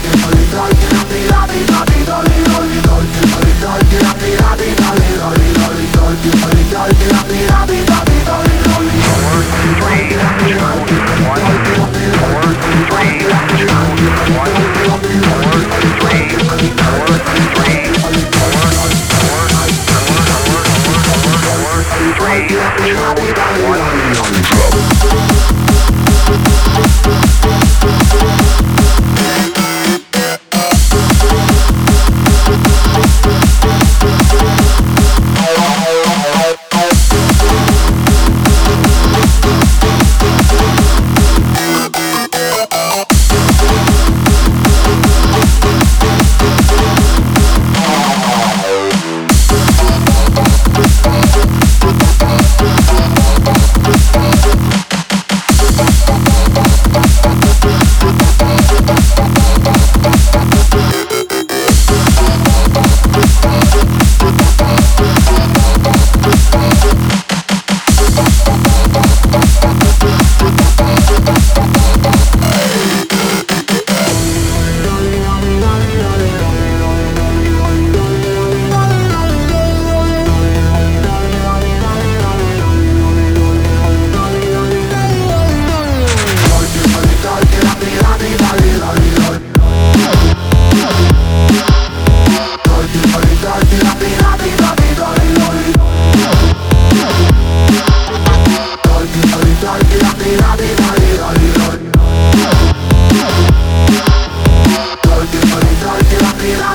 Four, Bye.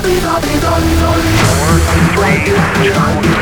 Three, two,